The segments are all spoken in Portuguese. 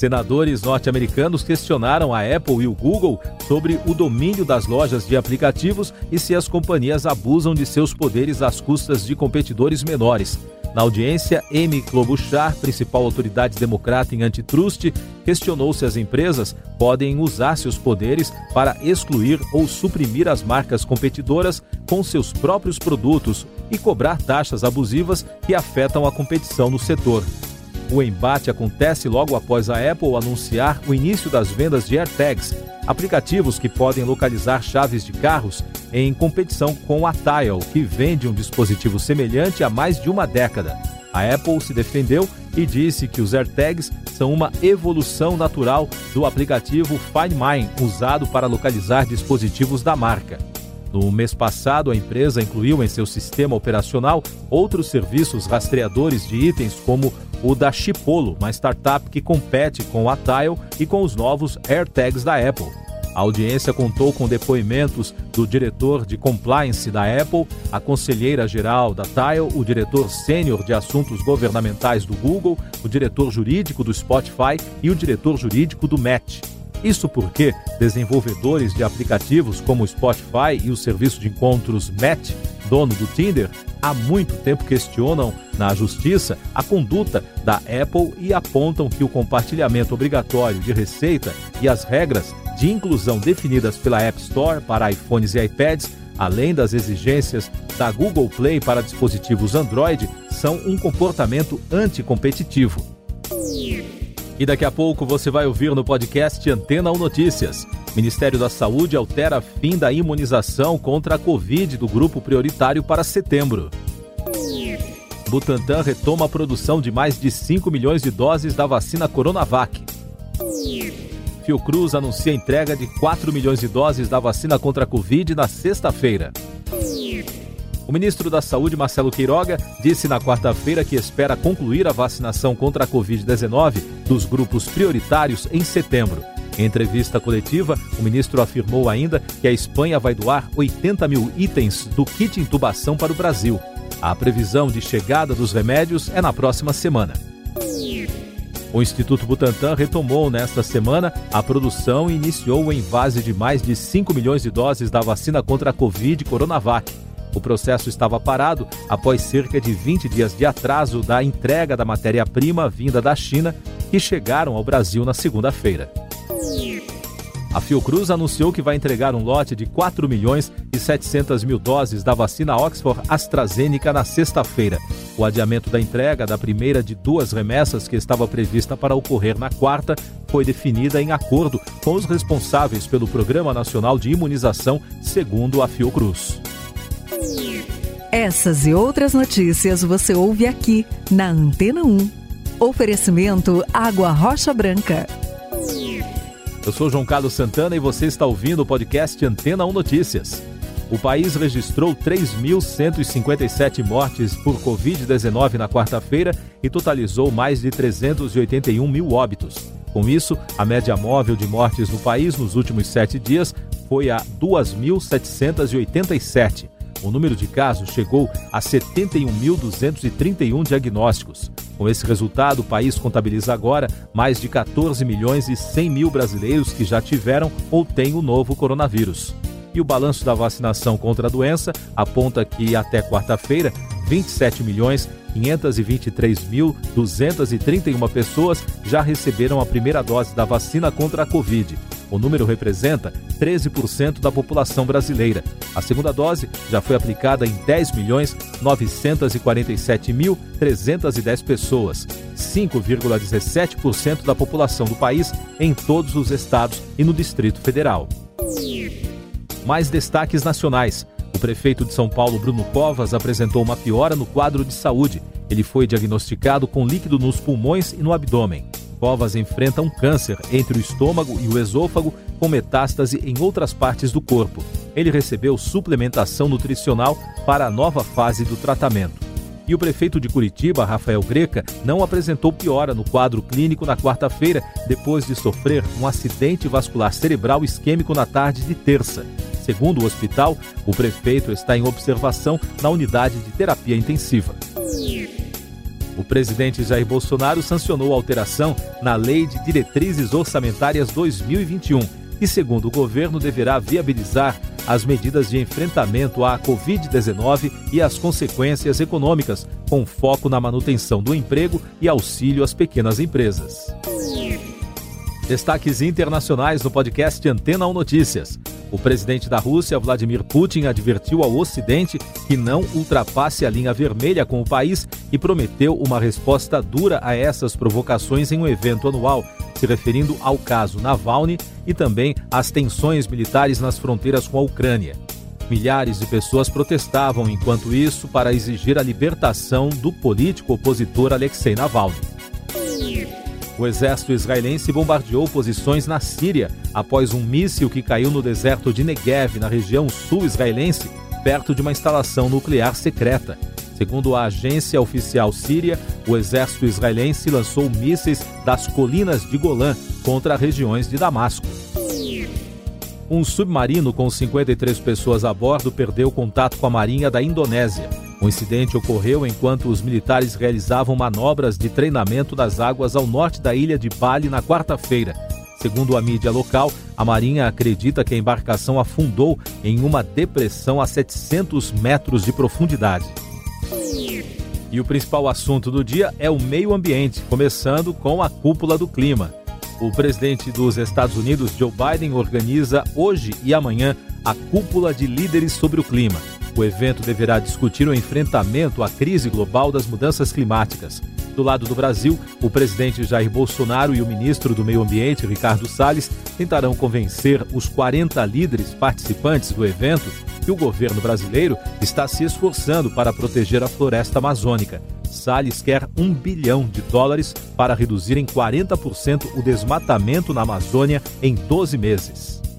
Senadores norte-americanos questionaram a Apple e o Google sobre o domínio das lojas de aplicativos e se as companhias abusam de seus poderes às custas de competidores menores. Na audiência, Amy Klobuchar, principal autoridade democrata em antitrust, questionou se as empresas podem usar seus poderes para excluir ou suprimir as marcas competidoras com seus próprios produtos e cobrar taxas abusivas que afetam a competição no setor. O embate acontece logo após a Apple anunciar o início das vendas de AirTags, aplicativos que podem localizar chaves de carros em competição com a Tile, que vende um dispositivo semelhante há mais de uma década. A Apple se defendeu e disse que os AirTags são uma evolução natural do aplicativo Find Mine, usado para localizar dispositivos da marca. No mês passado, a empresa incluiu em seu sistema operacional outros serviços rastreadores de itens, como o da Chipolo, uma startup que compete com a Tile e com os novos AirTags da Apple. A audiência contou com depoimentos do diretor de compliance da Apple, a conselheira geral da Tile, o diretor sênior de assuntos governamentais do Google, o diretor jurídico do Spotify e o diretor jurídico do Match. Isso porque desenvolvedores de aplicativos como o Spotify e o serviço de encontros Match, dono do Tinder, há muito tempo questionam na justiça a conduta da Apple e apontam que o compartilhamento obrigatório de receita e as regras de inclusão definidas pela App Store para iPhones e iPads, além das exigências da Google Play para dispositivos Android, são um comportamento anticompetitivo. E daqui a pouco você vai ouvir no podcast Antena 1 Notícias. Ministério da Saúde altera fim da imunização contra a Covid do grupo prioritário para setembro. Butantan retoma a produção de mais de 5 milhões de doses da vacina Coronavac. Fiocruz anuncia a entrega de 4 milhões de doses da vacina contra a Covid na sexta-feira. O ministro da Saúde, Marcelo Queiroga, disse na quarta-feira que espera concluir a vacinação contra a Covid-19 dos grupos prioritários em setembro. Em entrevista coletiva, o ministro afirmou ainda que a Espanha vai doar 80 mil itens do kit intubação para o Brasil. A previsão de chegada dos remédios é na próxima semana. O Instituto Butantan retomou nesta semana a produção e iniciou o envase de mais de 5 milhões de doses da vacina contra a Covid Coronavac. O processo estava parado após cerca de 20 dias de atraso da entrega da matéria-prima vinda da China, que chegaram ao Brasil na segunda-feira. A Fiocruz anunciou que vai entregar um lote de 4 milhões e 700 mil doses da vacina Oxford AstraZeneca na sexta-feira. O adiamento da entrega da primeira de duas remessas que estava prevista para ocorrer na quarta foi definida em acordo com os responsáveis pelo Programa Nacional de Imunização, segundo a Fiocruz. Essas e outras notícias você ouve aqui na Antena 1. Oferecimento Água Rocha Branca. Eu sou João Carlos Santana e você está ouvindo o podcast Antena 1 Notícias. O país registrou 3.157 mortes por Covid-19 na quarta-feira e totalizou mais de 381 mil óbitos. Com isso, a média móvel de mortes no país nos últimos sete dias foi a 2.787. O número de casos chegou a 71.231 diagnósticos. Com esse resultado, o país contabiliza agora mais de 14 milhões e 100 mil brasileiros que já tiveram ou têm o novo coronavírus. E o balanço da vacinação contra a doença aponta que até quarta-feira, 27 milhões 523.231 pessoas já receberam a primeira dose da vacina contra a Covid. O número representa 13% da população brasileira. A segunda dose já foi aplicada em 10 milhões 947.310 pessoas, 5,17% da população do país em todos os estados e no Distrito Federal. Mais destaques nacionais. O prefeito de São Paulo, Bruno Covas, apresentou uma piora no quadro de saúde. Ele foi diagnosticado com líquido nos pulmões e no abdômen. Covas enfrenta um câncer entre o estômago e o esôfago, com metástase em outras partes do corpo. Ele recebeu suplementação nutricional para a nova fase do tratamento. E o prefeito de Curitiba, Rafael Greca, não apresentou piora no quadro clínico na quarta-feira, depois de sofrer um acidente vascular cerebral isquêmico na tarde de terça. Segundo o hospital, o prefeito está em observação na unidade de terapia intensiva. O presidente Jair Bolsonaro sancionou a alteração na Lei de Diretrizes Orçamentárias 2021, que, segundo o governo, deverá viabilizar as medidas de enfrentamento à Covid-19 e as consequências econômicas, com foco na manutenção do emprego e auxílio às pequenas empresas. Destaques internacionais no podcast Antena 1 Notícias. O presidente da Rússia, Vladimir Putin, advertiu ao Ocidente que não ultrapasse a linha vermelha com o país e prometeu uma resposta dura a essas provocações em um evento anual, se referindo ao caso Navalny e também às tensões militares nas fronteiras com a Ucrânia. Milhares de pessoas protestavam enquanto isso para exigir a libertação do político opositor Alexei Navalny. O exército israelense bombardeou posições na Síria após um míssil que caiu no deserto de Negev, na região sul israelense, perto de uma instalação nuclear secreta. Segundo a agência oficial síria, o exército israelense lançou mísseis das colinas de Golã contra regiões de Damasco. Um submarino com 53 pessoas a bordo perdeu contato com a marinha da Indonésia. O incidente ocorreu enquanto os militares realizavam manobras de treinamento nas águas ao norte da ilha de Bali na quarta-feira. Segundo a mídia local, a Marinha acredita que a embarcação afundou em uma depressão a 700 metros de profundidade. E o principal assunto do dia é o meio ambiente, começando com a cúpula do clima. O presidente dos Estados Unidos, Joe Biden, organiza hoje e amanhã a cúpula de líderes sobre o clima. O evento deverá discutir o enfrentamento à crise global das mudanças climáticas. Do lado do Brasil, o presidente Jair Bolsonaro e o ministro do Meio Ambiente, Ricardo Salles, tentarão convencer os 40 líderes participantes do evento que o governo brasileiro está se esforçando para proteger a floresta amazônica. Salles quer um bilhão de dólares para reduzir em 40% o desmatamento na Amazônia em 12 meses.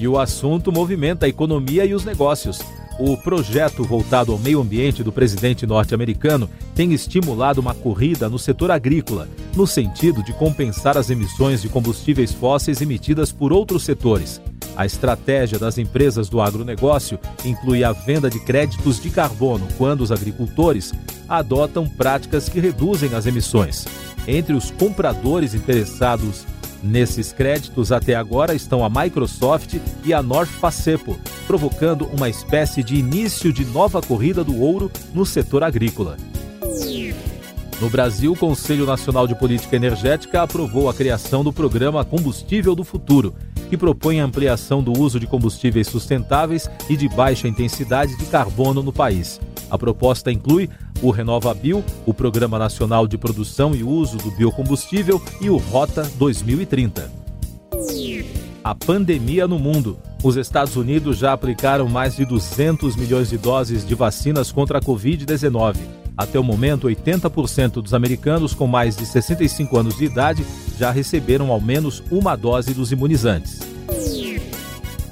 E o assunto movimenta a economia e os negócios. O projeto voltado ao meio ambiente do presidente norte-americano tem estimulado uma corrida no setor agrícola, no sentido de compensar as emissões de combustíveis fósseis emitidas por outros setores. A estratégia das empresas do agronegócio inclui a venda de créditos de carbono quando os agricultores adotam práticas que reduzem as emissões. Entre os compradores interessados Nesses créditos, até agora, estão a Microsoft e a North Facepo, provocando uma espécie de início de nova corrida do ouro no setor agrícola. No Brasil, o Conselho Nacional de Política Energética aprovou a criação do programa Combustível do Futuro, que propõe a ampliação do uso de combustíveis sustentáveis e de baixa intensidade de carbono no país. A proposta inclui o RenovaBio, o Programa Nacional de Produção e Uso do Biocombustível e o Rota 2030. A pandemia no mundo. Os Estados Unidos já aplicaram mais de 200 milhões de doses de vacinas contra a Covid-19. Até o momento, 80% dos americanos com mais de 65 anos de idade já receberam ao menos uma dose dos imunizantes.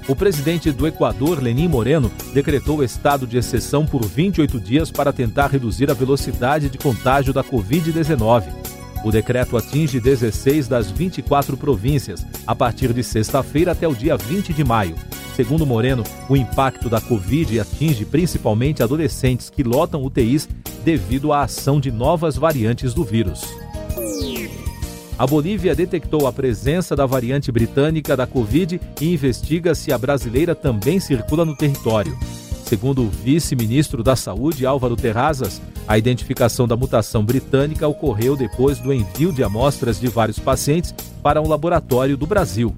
O presidente do Equador, Lenin Moreno, decretou estado de exceção por 28 dias para tentar reduzir a velocidade de contágio da Covid-19. O decreto atinge 16 das 24 províncias, a partir de sexta-feira até o dia 20 de maio. Segundo Moreno, o impacto da Covid atinge principalmente adolescentes que lotam UTIs devido à ação de novas variantes do vírus. A Bolívia detectou a presença da variante britânica da Covid e investiga se a brasileira também circula no território. Segundo o vice-ministro da Saúde, Álvaro Terrazas, a identificação da mutação britânica ocorreu depois do envio de amostras de vários pacientes para um laboratório do Brasil.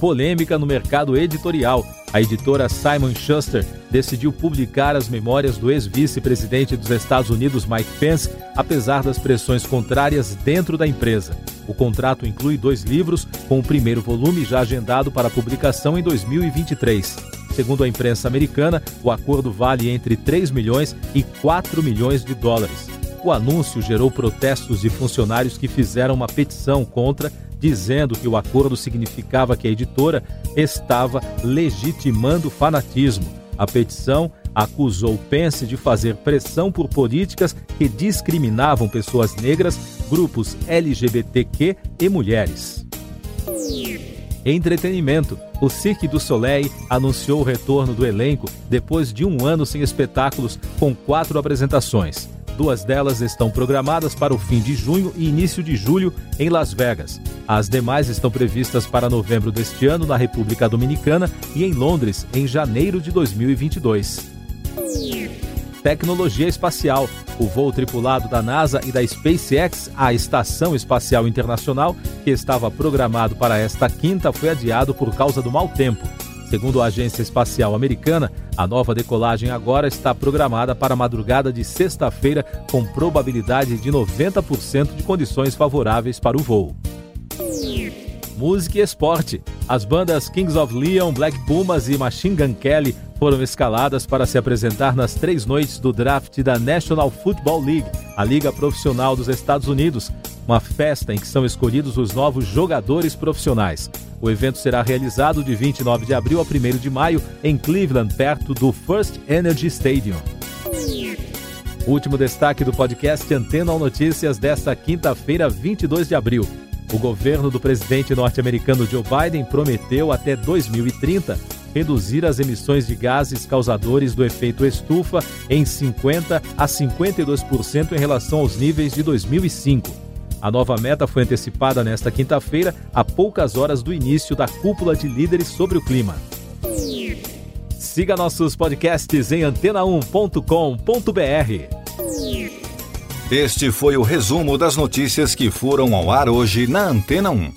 Polêmica no mercado editorial. A editora Simon Schuster decidiu publicar as memórias do ex-vice-presidente dos Estados Unidos, Mike Pence, apesar das pressões contrárias dentro da empresa. O contrato inclui dois livros, com o primeiro volume já agendado para publicação em 2023. Segundo a imprensa americana, o acordo vale entre 3 milhões e 4 milhões de dólares. O anúncio gerou protestos de funcionários que fizeram uma petição contra dizendo que o acordo significava que a editora estava legitimando fanatismo. A petição acusou Pence de fazer pressão por políticas que discriminavam pessoas negras, grupos LGBTQ e mulheres. Entretenimento. O Cirque du Soleil anunciou o retorno do elenco depois de um ano sem espetáculos, com quatro apresentações. Duas delas estão programadas para o fim de junho e início de julho em Las Vegas. As demais estão previstas para novembro deste ano na República Dominicana e em Londres em janeiro de 2022. Tecnologia espacial. O voo tripulado da NASA e da SpaceX à Estação Espacial Internacional, que estava programado para esta quinta, foi adiado por causa do mau tempo. Segundo a Agência Espacial Americana, a nova decolagem agora está programada para a madrugada de sexta-feira, com probabilidade de 90% de condições favoráveis para o voo. Música e esporte. As bandas Kings of Leon, Black Pumas e Machine Gun Kelly foram escaladas para se apresentar nas três noites do draft da National Football League, a liga profissional dos Estados Unidos, uma festa em que são escolhidos os novos jogadores profissionais. O evento será realizado de 29 de abril a 1 de maio em Cleveland, perto do First Energy Stadium. Último destaque do podcast Antena ou Notícias desta quinta-feira, 22 de abril. O governo do presidente norte-americano Joe Biden prometeu até 2030 reduzir as emissões de gases causadores do efeito estufa em 50 a 52% em relação aos níveis de 2005. A nova meta foi antecipada nesta quinta-feira, a poucas horas do início da cúpula de líderes sobre o clima. Siga nossos podcasts em antena1.com.br. Este foi o resumo das notícias que foram ao ar hoje na Antena 1.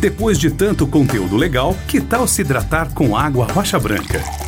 Depois de tanto conteúdo legal, que tal se hidratar com água rocha branca?